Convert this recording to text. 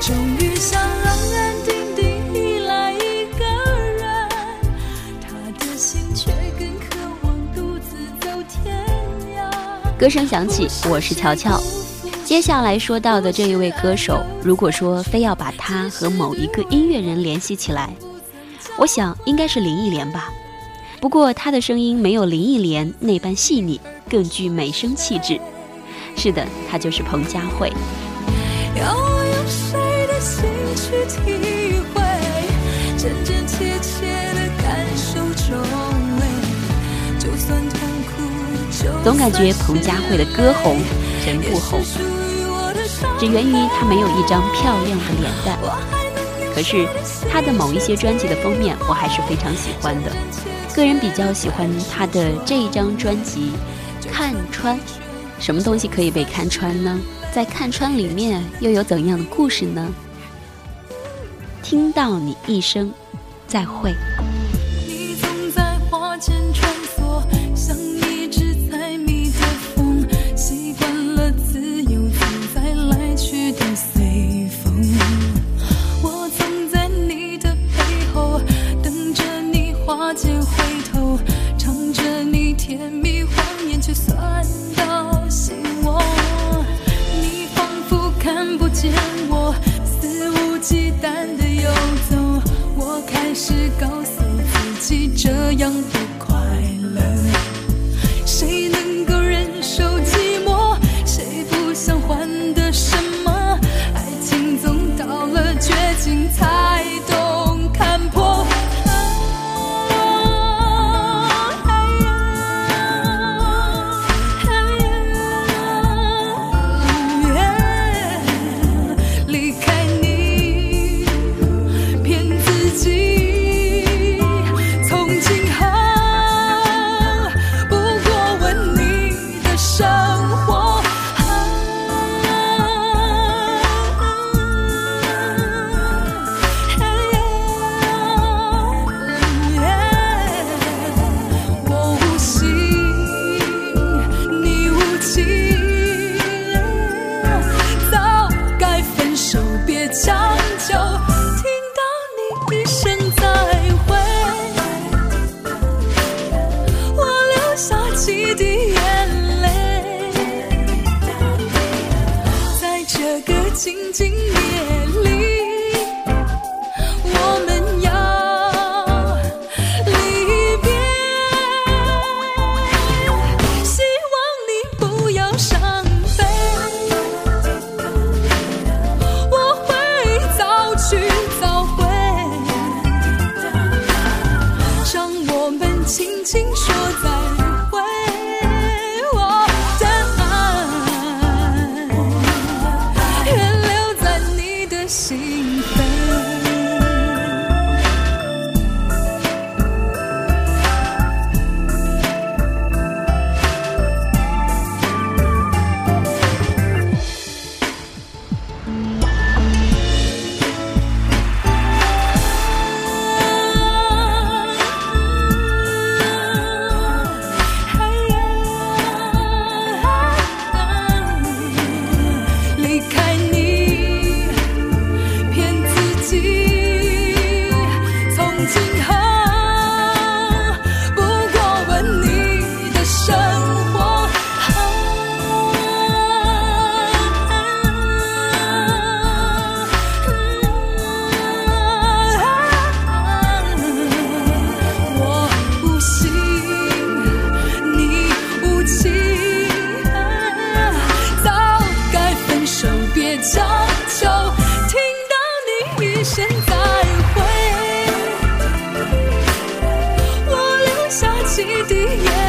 终于想安安定定依赖一个人，他的心却更渴望独自走天涯。歌声响起，我是乔乔。接下来说到的这一位歌手，如果说非要把他和某一个音乐人联系起来，我想应该是林忆莲吧。不过她的声音没有林忆莲那般细腻，更具美声气质。是的，她就是彭佳慧。总感觉彭佳慧的歌红人不红，只源于她没有一张漂亮的脸蛋。可是她的某一些专辑的封面，我还是非常喜欢的。个人比较喜欢她的这一张专辑《看穿》，什么东西可以被看穿呢？在《看穿》里面又有怎样的故事呢？听到你一声再会。是告诉自己，这样不几滴眼泪，在这个静静夜里，滴滴。